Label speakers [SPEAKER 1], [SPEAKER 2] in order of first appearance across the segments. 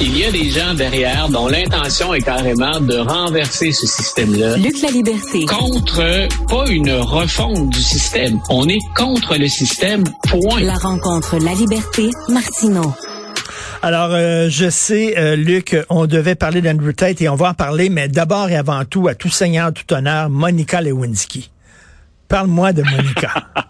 [SPEAKER 1] Il y a des gens derrière dont l'intention est carrément de renverser ce système-là.
[SPEAKER 2] Luc la liberté.
[SPEAKER 1] Contre, pas une refonte du système. On est contre le système, point.
[SPEAKER 2] La rencontre La liberté, Martineau.
[SPEAKER 3] Alors, euh, je sais, euh, Luc, on devait parler d'Andrew Tate et on va en parler, mais d'abord et avant tout, à tout seigneur, tout honneur, Monica Lewinsky. Parle-moi de Monica.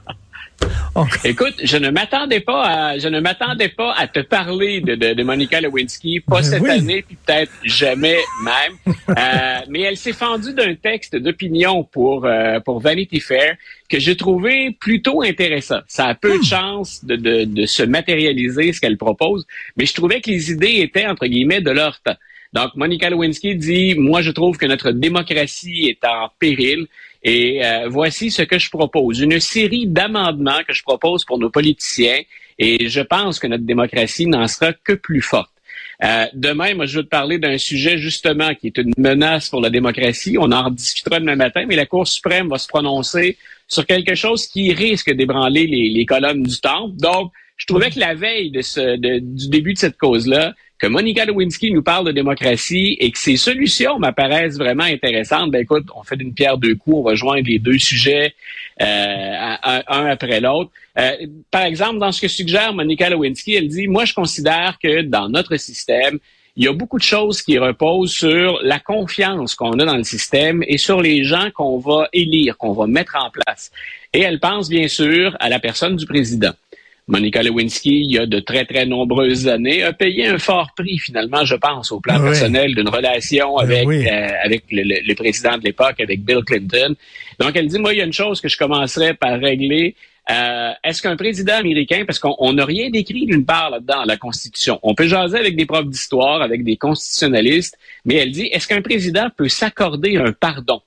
[SPEAKER 1] Écoute, je ne m'attendais pas à, je ne m'attendais pas à te parler de, de, de Monica Lewinsky, pas ben cette année, puis peut-être jamais même. euh, mais elle s'est fendue d'un texte d'opinion pour euh, pour Vanity Fair que j'ai trouvé plutôt intéressant. Ça a peu de hmm. chance de, de, de se matérialiser ce qu'elle propose, mais je trouvais que les idées étaient entre guillemets de leur temps. Donc, Monica Lewinsky dit, moi, je trouve que notre démocratie est en péril. Et euh, voici ce que je propose. Une série d'amendements que je propose pour nos politiciens. Et je pense que notre démocratie n'en sera que plus forte. Euh, demain, moi, je veux te parler d'un sujet justement qui est une menace pour la démocratie. On en discutera demain matin, mais la Cour suprême va se prononcer sur quelque chose qui risque d'ébranler les, les colonnes du temple. Donc, je trouvais que la veille de ce, du début de cette cause-là, que Monica Lewinsky nous parle de démocratie et que ses solutions m'apparaissent vraiment intéressantes, ben écoute, on fait d'une pierre deux coups, on va joindre les deux sujets euh, un, après l'autre. Euh, par exemple, dans ce que suggère Monica Lewinsky, elle dit, moi je considère que dans notre système, il y a beaucoup de choses qui reposent sur la confiance qu'on a dans le système et sur les gens qu'on va élire, qu'on va mettre en place. Et elle pense bien sûr à la personne du président. Monica Lewinsky, il y a de très, très nombreuses années, a payé un fort prix, finalement, je pense, au plan personnel d'une relation ben avec, euh, avec le, président de l'époque, avec Bill Clinton. Donc, elle dit, moi, il y a une chose que je commencerai par régler. Euh, est-ce qu'un président américain, parce qu'on n'a rien décrit d'une part là-dedans, la Constitution, on peut jaser avec des profs d'histoire, avec des constitutionnalistes, mais elle dit, est-ce qu'un président peut s'accorder un pardon?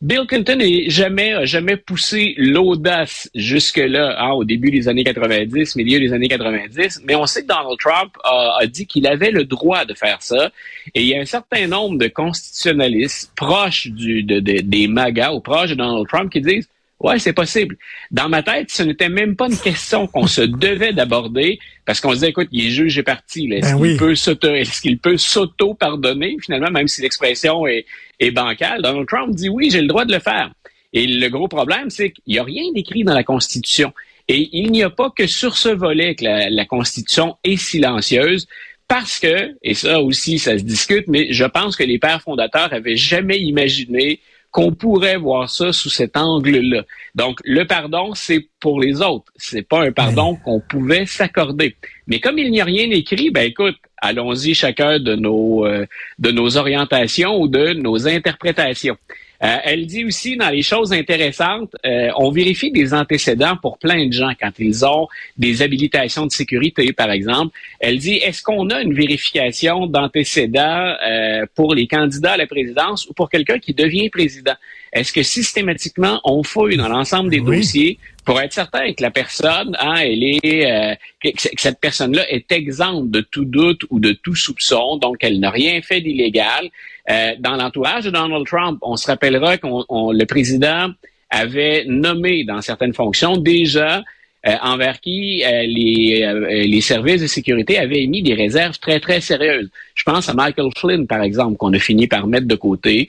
[SPEAKER 1] Bill Clinton n'a jamais, jamais poussé l'audace jusque-là, hein, au début des années 90, milieu des années 90, mais on sait que Donald Trump a, dit qu'il avait le droit de faire ça. Et il y a un certain nombre de constitutionnalistes proches du, des MAGA ou proches de Donald Trump qui disent Ouais, c'est possible. Dans ma tête, ce n'était même pas une question qu'on se devait d'aborder parce qu'on se disait, écoute, il est juge et parti. Est-ce ben qu'il peut s'auto, est-ce qu'il peut s'auto-pardonner finalement, même si l'expression est, est bancale? Donald Trump dit oui, j'ai le droit de le faire. Et le gros problème, c'est qu'il n'y a rien d'écrit dans la Constitution. Et il n'y a pas que sur ce volet que la, la Constitution est silencieuse parce que, et ça aussi, ça se discute, mais je pense que les pères fondateurs avaient jamais imaginé qu'on pourrait voir ça sous cet angle-là. Donc, le pardon, c'est pour les autres. C'est pas un pardon qu'on pouvait s'accorder. Mais comme il n'y a rien écrit, ben écoute, allons-y chacun de nos euh, de nos orientations ou de nos interprétations. Euh, elle dit aussi dans les choses intéressantes, euh, on vérifie des antécédents pour plein de gens quand ils ont des habilitations de sécurité, par exemple. Elle dit, est-ce qu'on a une vérification d'antécédents euh, pour les candidats à la présidence ou pour quelqu'un qui devient président? Est-ce que systématiquement on fouille dans l'ensemble des dossiers pour être certain que la personne, hein, elle est, que, cette personne-là est exempte de tout doute ou de tout soupçon, donc elle n'a rien fait d'illégal? Euh, dans l'entourage de Donald Trump, on se rappellera que le président avait nommé dans certaines fonctions déjà euh, envers qui euh, les, les services de sécurité avaient émis des réserves très, très sérieuses. Je pense à Michael Flynn, par exemple, qu'on a fini par mettre de côté.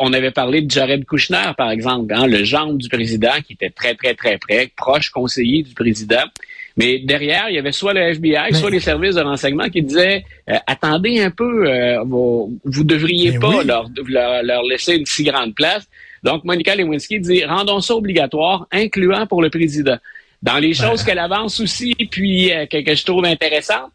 [SPEAKER 1] on avait parlé de Jared Kushner, par exemple, hein, le gendre du président, qui était très, très, très près, proche conseiller du président. Mais derrière, il y avait soit le FBI, soit les services de renseignement qui disaient euh, attendez un peu, euh, vous, vous devriez pas leur, leur, laisser une si grande place. Donc, Monica Lewinsky dit rendons ça obligatoire, incluant pour le président. Dans les choses qu'elle avance aussi, puis euh, que, je trouve intéressant,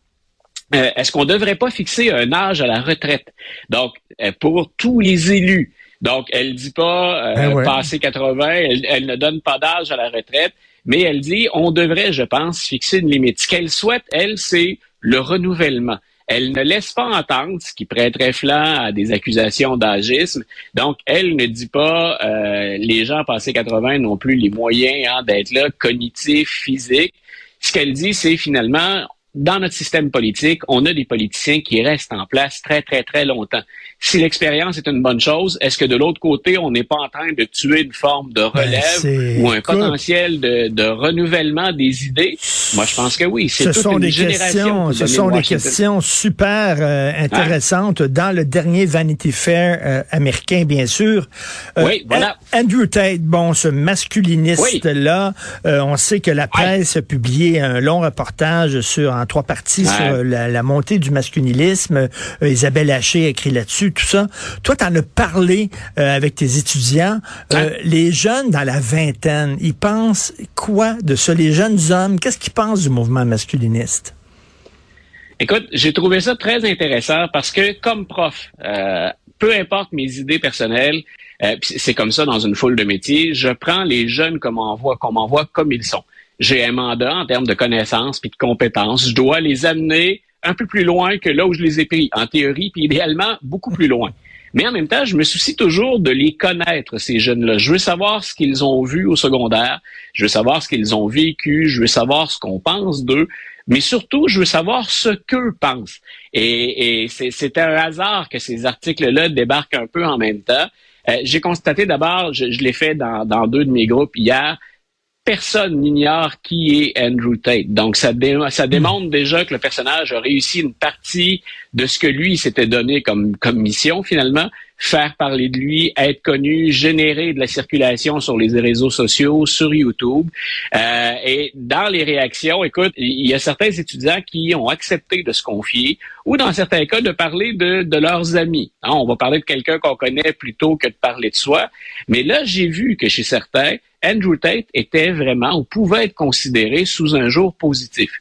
[SPEAKER 1] est-ce qu'on ne devrait pas fixer un âge à la retraite? Donc, pour tous les élus. Donc, elle dit pas ben passer 80, elle, ne donne pas d'âge à la retraite mais elle dit on devrait, je pense, fixer une limite. Ce qu'elle souhaite, elle, c'est le renouvellement. Elle ne laisse pas entendre, ce qui prêterait flanc à des accusations d'agisme. Donc, elle ne dit pas euh, les gens passés 80 n'ont plus les moyens hein, d'être là, cognitifs, physiques. Ce qu'elle dit, c'est finalement dans notre système politique, on a des politiciens qui restent en place très, très, très longtemps. Si l'expérience est une bonne chose, est-ce que de l'autre côté, on n'est pas en train de tuer une forme de ben, relève ou un potentiel de, de, renouvellement des idées? Moi, je pense que oui.
[SPEAKER 3] Ce sont des questions, ce sont des questions super euh, intéressantes dans le dernier Vanity Fair euh, américain, bien sûr.
[SPEAKER 1] Euh, oui, voilà.
[SPEAKER 3] Andrew Tate, bon, ce masculiniste-là, on sait que la presse a publié un long reportage sur en trois parties sur la, montée du masculinisme. Isabelle Haché a écrit là-dessus, tout ça. Toi, tu en as parlé euh, avec tes étudiants. Euh, les jeunes dans la vingtaine, ils pensent quoi de ça? Les jeunes hommes, qu'est-ce qu'ils pensent du mouvement masculiniste?
[SPEAKER 1] Écoute, j'ai trouvé ça très intéressant parce que comme prof, peu importe mes idées personnelles, c'est comme ça dans une foule de métiers, je prends les jeunes comme on voit, comme on voit comme ils sont j'ai un mandat en termes de connaissances puis de compétences. Je dois les amener un peu plus loin que là où je les ai pris, en théorie, puis idéalement beaucoup plus loin. Mais en même temps, je me soucie toujours de les connaître, ces jeunes-là. Je veux savoir ce qu'ils ont vu au secondaire, je veux savoir ce qu'ils ont vécu, je veux savoir ce qu'on pense d'eux, mais surtout, je veux savoir ce qu'eux pensent. Et, et c'est un hasard que ces articles-là débarquent un peu en même temps. Euh, J'ai constaté d'abord, je, l'ai fait dans, dans deux de mes groupes hier, personne n'ignore qui est Andrew Tate. Donc, ça, ça démontre déjà que le personnage a réussi une partie de ce que lui s'était donné comme, comme mission, finalement, faire parler de lui, être connu, générer de la circulation sur les réseaux sociaux, sur YouTube. Euh, et dans les réactions, écoute, il y a certains étudiants qui ont accepté de se confier ou dans certains cas de parler de, de leurs amis. Hein, on va parler de quelqu'un qu'on connaît plutôt que de parler de soi. Mais là, j'ai vu que chez certains, Andrew Tate était vraiment ou pouvait être considéré sous un jour positif.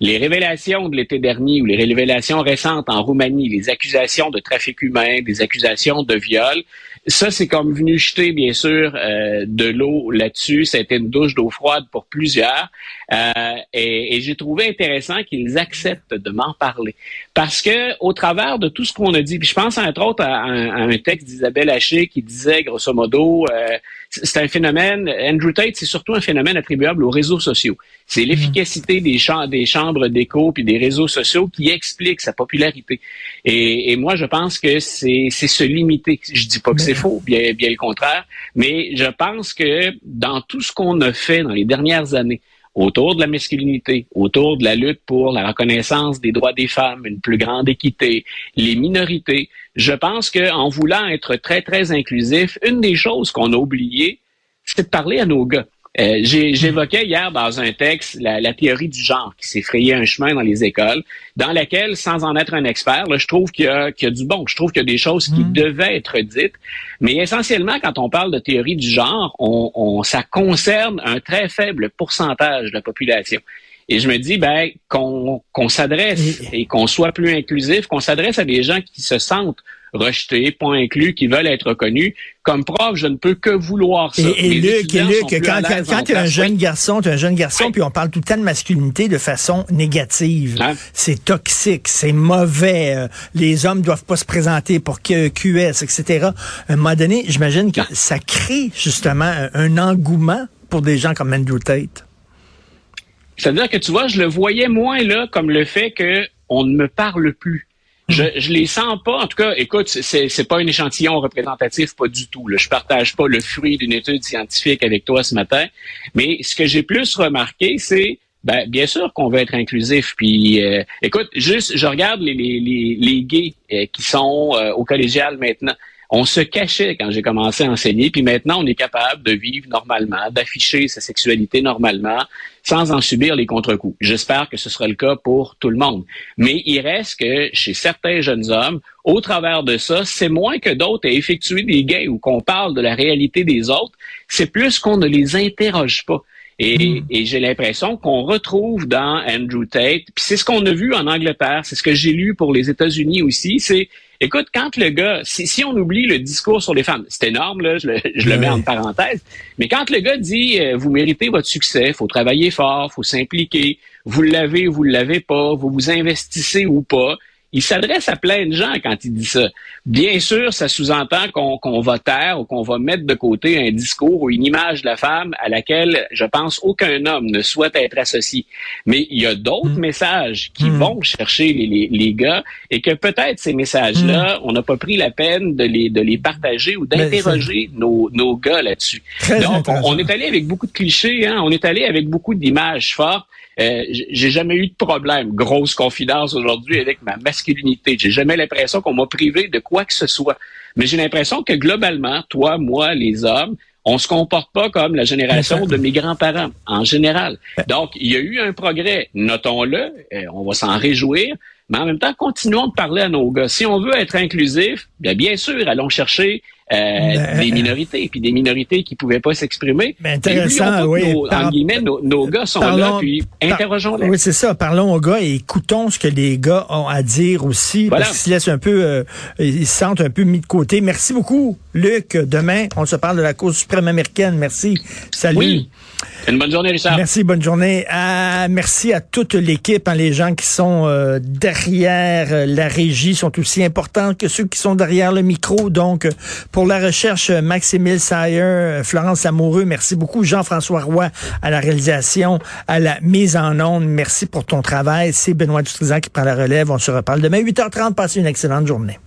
[SPEAKER 1] Les révélations de l'été dernier ou les révélations récentes en Roumanie, les accusations de trafic humain, des accusations de viol, ça c'est comme venu jeter bien sûr euh, de l'eau là-dessus. Ça a été une douche d'eau froide pour plusieurs. Euh, et, j'ai trouvé intéressant qu'ils acceptent de m'en parler. Parce que au travers de tout ce qu'on a dit, puis je pense entre autres à, un, texte d'Isabelle Haché qui disait grosso modo, euh, c'est un phénomène, Andrew Tate, c'est surtout un phénomène attribuable aux réseaux sociaux. C'est mhm. l'efficacité des, des chambres d'écho puis des réseaux sociaux qui explique sa popularité. Et, moi, je pense que c'est se limiter. Je dis pas que c'est faux, bien, bien le contraire, mais je pense que dans tout ce qu'on a fait dans les dernières années, autour de la masculinité, autour de la lutte pour la reconnaissance des droits des femmes, une plus grande équité, les minorités. Je pense qu'en voulant être très, très inclusif, une des choses qu'on a oubliées, c'est de parler à nos gars. Euh, j'évoquais hier dans un texte la, théorie du genre qui s'est frayé un chemin dans les écoles, dans laquelle, sans en être un expert, je trouve qu'il y, y, a du bon. Je trouve qu'il y a des choses qui mm. devaient être dites. Mais essentiellement, quand on parle de théorie du genre, on, on, ça concerne un très faible pourcentage de la population. Et je me dis, ben, qu'on s'adresse et qu'on soit plus inclusif, qu'on s'adresse à des gens qui se sentent rejetés, pas inclus, qui veulent être reconnus. Comme prof, je ne peux que vouloir ça.
[SPEAKER 3] Et, et Luc, quand, quand, tu es un jeune garçon, tu es un jeune garçon, puis on parle tout le temps de masculinité de façon négative. Hein? C'est toxique, c'est mauvais. Euh, les hommes doivent pas se présenter pour QS, etc. À un moment donné, j'imagine que ça crée justement un engouement pour des gens comme Andrew Tate.
[SPEAKER 1] C'est-à-dire que tu vois, je le voyais moins là comme le fait que on ne me parle plus. Je, hmm. je les sens pas. En tout cas, écoute, c'est, c'est pas un échantillon représentatif, pas du tout. Là. Je partage pas le fruit d'une étude scientifique avec toi ce matin. Mais ce que j'ai plus remarqué, c'est ben, bien sûr qu'on veut être inclusif. Puis, euh, écoute, juste, je regarde les, les, les, les gays euh, qui sont euh, au collégial maintenant. On se cachait quand j'ai commencé à enseigner, puis maintenant on est capable de vivre normalement, d'afficher sa sexualité normalement, sans en subir les contre-coups. J'espère que ce sera le cas pour tout le monde. Mais il reste que chez certains jeunes hommes, au travers de ça, c'est moins que d'autres à effectuer des gays ou qu'on parle de la réalité des autres, c'est plus qu'on ne les interroge pas. Et, hmm. et j'ai l'impression qu'on retrouve dans Andrew Tate, puis c'est ce qu'on a vu en Angleterre, c'est ce que j'ai lu pour les États-Unis aussi, c'est Écoute, quand le gars, si, si, on oublie le discours sur les femmes, c'est énorme, là, je le, je le mets en parenthèse, mais quand le gars dit euh, vous méritez votre succès, faut travailler fort, faut s'impliquer, vous l'avez ou vous l'avez pas, vous vous investissez ou pas, il s'adresse à plein de gens quand il dit ça. Bien sûr, ça sous-entend qu'on va taire ou qu'on va mettre de côté un discours ou une image de la femme à laquelle, je pense, aucun homme ne souhaite être associé. Mais il y a d'autres mm. messages qui mm. vont chercher les, les, gars et que peut-être ces messages-là, mm. on n'a pas pris la peine de les, de les partager ou d'interroger nos, nos gars là-dessus. Donc, on, est allé avec beaucoup de clichés, hein? on est allé avec beaucoup d'images fortes. Euh, j'ai jamais eu de problème, grosse confidence aujourd'hui avec ma masculinité. J'ai jamais l'impression qu'on m'a privé de quoi que ce soit. Mais j'ai l'impression que globalement, toi, moi, les hommes, on se comporte pas comme la génération de mes grands-parents en général. Donc, il y a eu un progrès, notons-le, euh, on va s'en réjouir, mais en même temps, continuons de parler à nos gars. Si on veut être inclusif, bien, bien sûr, allons chercher euh, des minorités, puis des minorités qui pouvaient pas s'exprimer.
[SPEAKER 3] Mais intéressant, oui.
[SPEAKER 1] Nos, en guillemets, nos, gars sont là, puis interrogeons-les.
[SPEAKER 3] Oui, c'est ça. Parlons aux gars et écoutons ce que les gars ont à dire aussi, parce qu'ils se laissent un peu, euh, ils se sentent un peu mis de côté. Merci beaucoup, Luc. Demain, on se parle de la cause suprême américaine. Merci. Salut.
[SPEAKER 1] Oui. Une bonne journée, Richard.
[SPEAKER 3] Merci, bonne journée. Ah, merci à toute l'équipe, hein, les gens qui sont euh, derrière la régie sont aussi importants que ceux qui sont derrière le micro. Donc, pour la recherche, Maximile Sayer, Florence Amoureux, merci beaucoup. Jean-François Roy à la réalisation, à la mise en onde. Merci pour ton travail. C'est Benoît Dutrizan qui prend la relève. On se reparle demain 8h30. Passez une excellente journée.